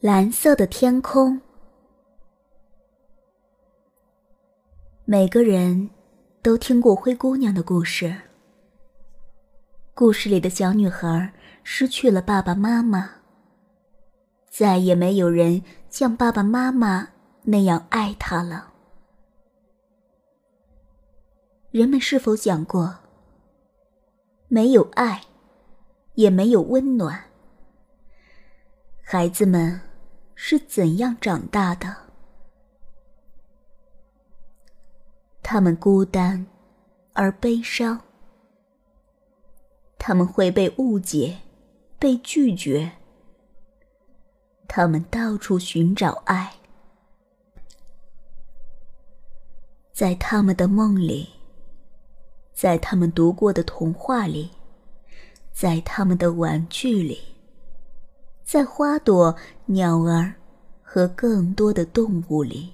蓝色的天空。每个人都听过灰姑娘的故事。故事里的小女孩失去了爸爸妈妈，再也没有人像爸爸妈妈那样爱她了。人们是否想过，没有爱，也没有温暖，孩子们？是怎样长大的？他们孤单而悲伤，他们会被误解、被拒绝，他们到处寻找爱，在他们的梦里，在他们读过的童话里，在他们的玩具里。在花朵、鸟儿和更多的动物里，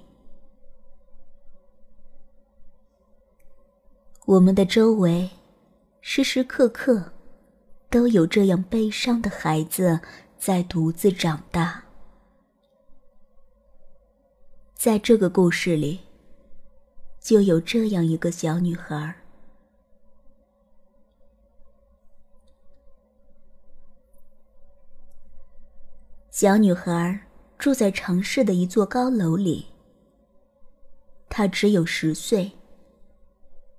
我们的周围时时刻刻都有这样悲伤的孩子在独自长大。在这个故事里，就有这样一个小女孩。小女孩住在城市的一座高楼里。她只有十岁，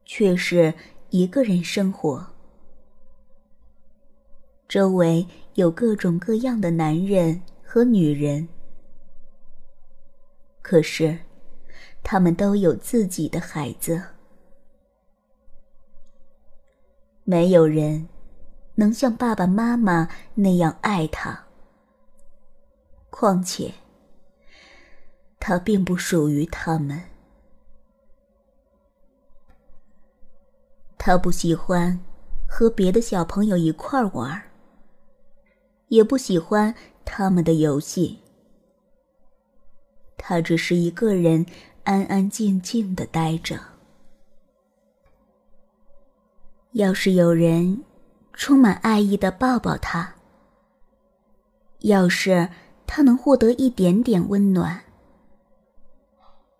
却是一个人生活。周围有各种各样的男人和女人，可是他们都有自己的孩子。没有人能像爸爸妈妈那样爱她。况且，他并不属于他们。他不喜欢和别的小朋友一块玩，也不喜欢他们的游戏。他只是一个人安安静静的待着。要是有人充满爱意的抱抱他，要是……他能获得一点点温暖，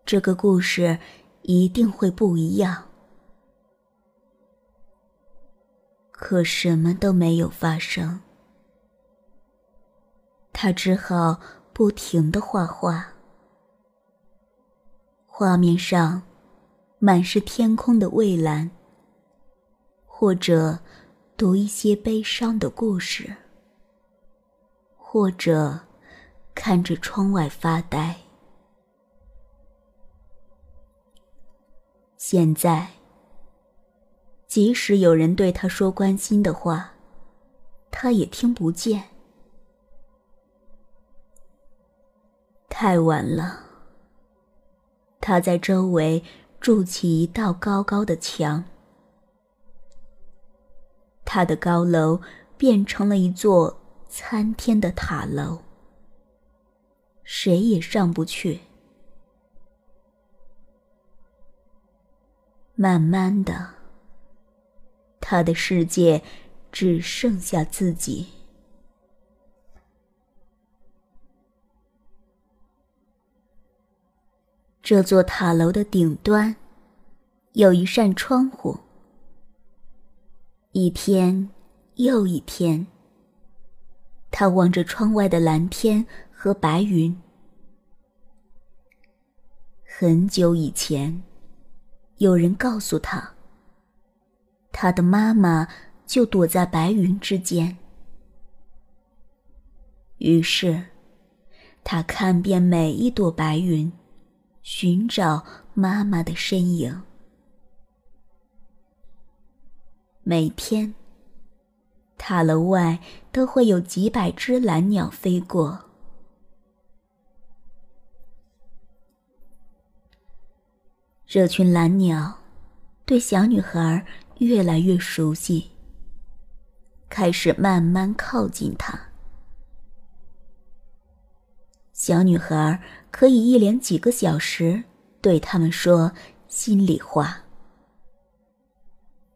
这个故事一定会不一样。可什么都没有发生，他只好不停的画画。画面上满是天空的蔚蓝，或者读一些悲伤的故事，或者。看着窗外发呆。现在，即使有人对他说关心的话，他也听不见。太晚了。他在周围筑起一道高高的墙，他的高楼变成了一座参天的塔楼。谁也上不去。慢慢的，他的世界只剩下自己。这座塔楼的顶端有一扇窗户。一天又一天，他望着窗外的蓝天。和白云。很久以前，有人告诉他，他的妈妈就躲在白云之间。于是，他看遍每一朵白云，寻找妈妈的身影。每天，塔楼外都会有几百只蓝鸟飞过。这群蓝鸟对小女孩越来越熟悉，开始慢慢靠近她。小女孩可以一连几个小时对他们说心里话。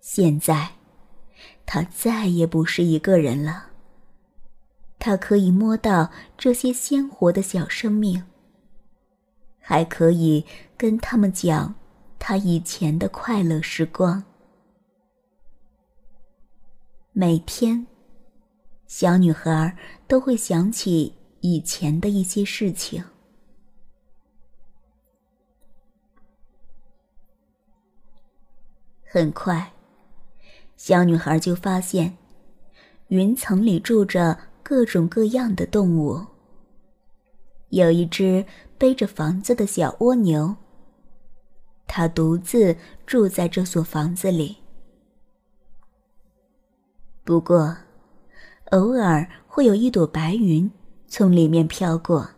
现在，她再也不是一个人了。他可以摸到这些鲜活的小生命，还可以跟他们讲他以前的快乐时光。每天，小女孩都会想起以前的一些事情。很快，小女孩就发现，云层里住着各种各样的动物。有一只背着房子的小蜗牛，他独自住在这所房子里。不过，偶尔会有一朵白云从里面飘过。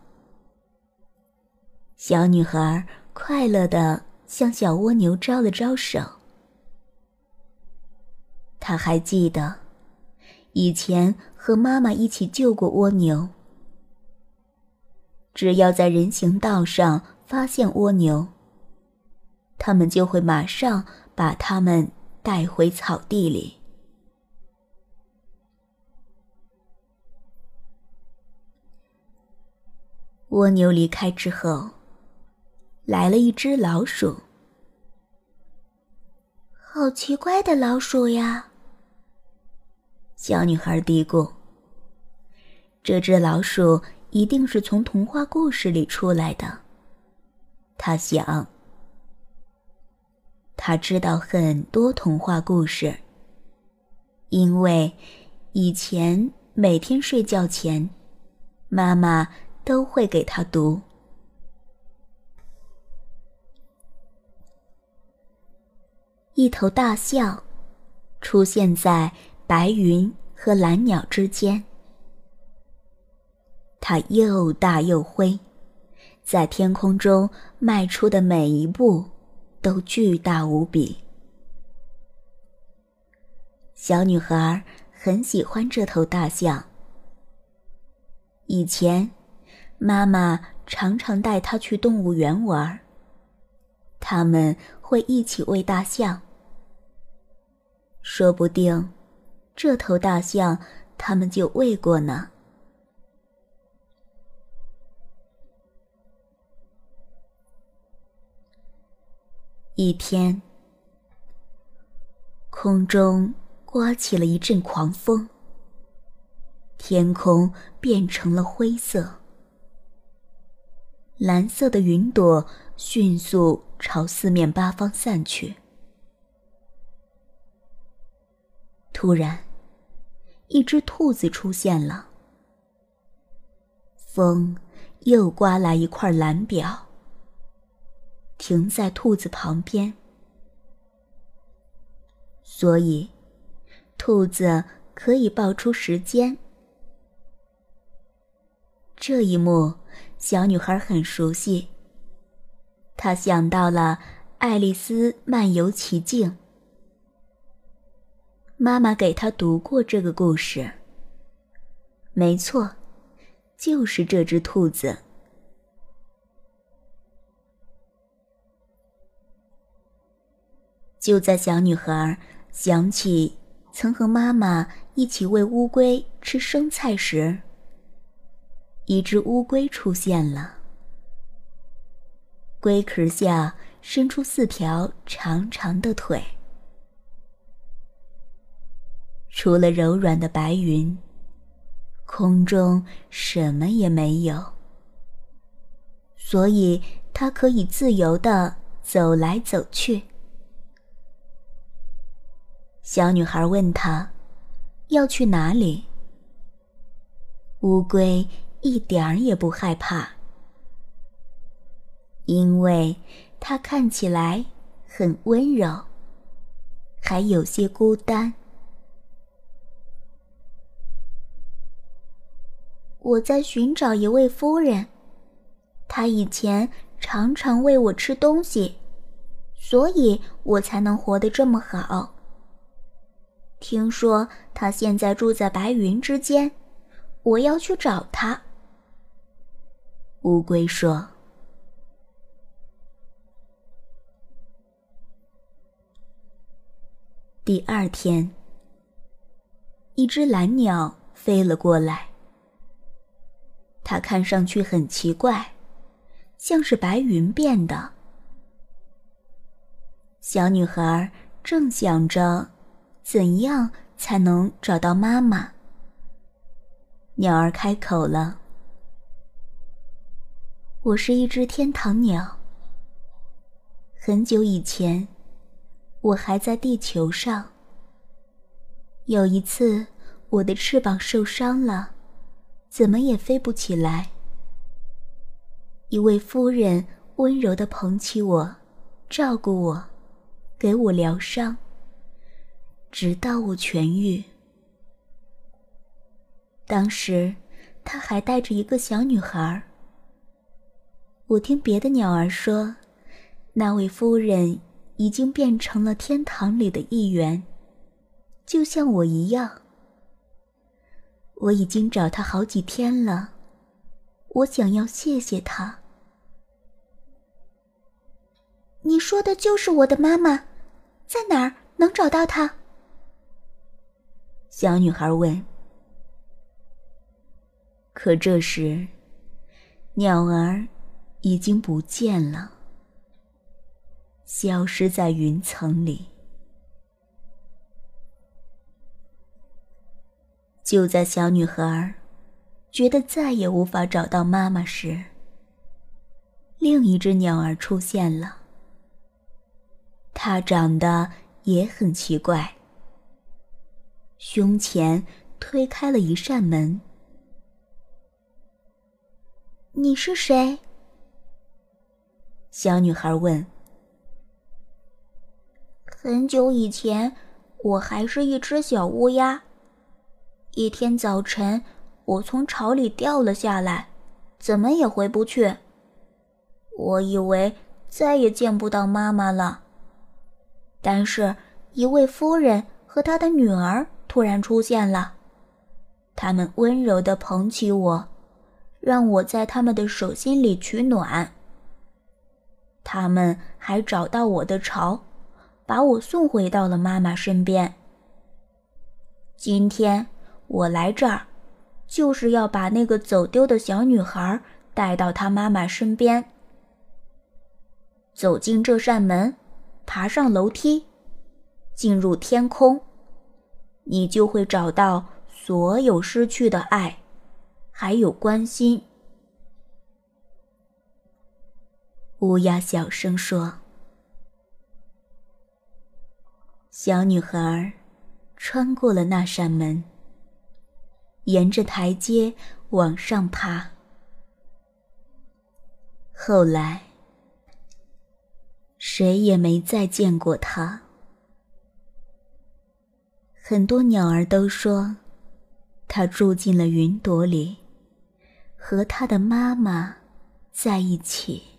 小女孩快乐的向小蜗牛招了招手。他还记得，以前和妈妈一起救过蜗牛。只要在人行道上发现蜗牛，他们就会马上把它们带回草地里。蜗牛离开之后，来了一只老鼠。好奇怪的老鼠呀！小女孩嘀咕：“这只老鼠一定是从童话故事里出来的。”她想。他知道很多童话故事，因为以前每天睡觉前，妈妈都会给他读。一头大象出现在。白云和蓝鸟之间，它又大又灰，在天空中迈出的每一步都巨大无比。小女孩很喜欢这头大象。以前，妈妈常常带她去动物园玩，他们会一起喂大象，说不定。这头大象，他们就喂过呢。一天，空中刮起了一阵狂风，天空变成了灰色，蓝色的云朵迅速朝四面八方散去。突然，一只兔子出现了。风又刮来一块蓝表，停在兔子旁边，所以兔子可以报出时间。这一幕，小女孩很熟悉。她想到了《爱丽丝漫游奇境》。妈妈给她读过这个故事。没错，就是这只兔子。就在小女孩想起曾和妈妈一起喂乌龟吃生菜时，一只乌龟出现了。龟壳下伸出四条长长的腿。除了柔软的白云，空中什么也没有，所以它可以自由的走来走去。小女孩问他：“要去哪里？”乌龟一点儿也不害怕，因为它看起来很温柔，还有些孤单。我在寻找一位夫人，她以前常常喂我吃东西，所以我才能活得这么好。听说她现在住在白云之间，我要去找她。乌龟说。第二天，一只蓝鸟飞了过来。它看上去很奇怪，像是白云变的。小女孩正想着，怎样才能找到妈妈。鸟儿开口了：“我是一只天堂鸟。很久以前，我还在地球上。有一次，我的翅膀受伤了，怎么也飞不起来。一位夫人温柔的捧起我，照顾我。”给我疗伤，直到我痊愈。当时，他还带着一个小女孩。我听别的鸟儿说，那位夫人已经变成了天堂里的一员，就像我一样。我已经找她好几天了，我想要谢谢她。你说的就是我的妈妈。在哪儿能找到她？小女孩问。可这时，鸟儿已经不见了，消失在云层里。就在小女孩觉得再也无法找到妈妈时，另一只鸟儿出现了。它长得也很奇怪，胸前推开了一扇门。你是谁？小女孩问。很久以前，我还是一只小乌鸦。一天早晨，我从巢里掉了下来，怎么也回不去。我以为再也见不到妈妈了。但是，一位夫人和她的女儿突然出现了，他们温柔地捧起我，让我在他们的手心里取暖。他们还找到我的巢，把我送回到了妈妈身边。今天我来这儿，就是要把那个走丢的小女孩带到她妈妈身边。走进这扇门。爬上楼梯，进入天空，你就会找到所有失去的爱，还有关心。乌鸦小声说：“小女孩穿过了那扇门，沿着台阶往上爬。后来。”谁也没再见过他。很多鸟儿都说，它住进了云朵里，和他的妈妈在一起。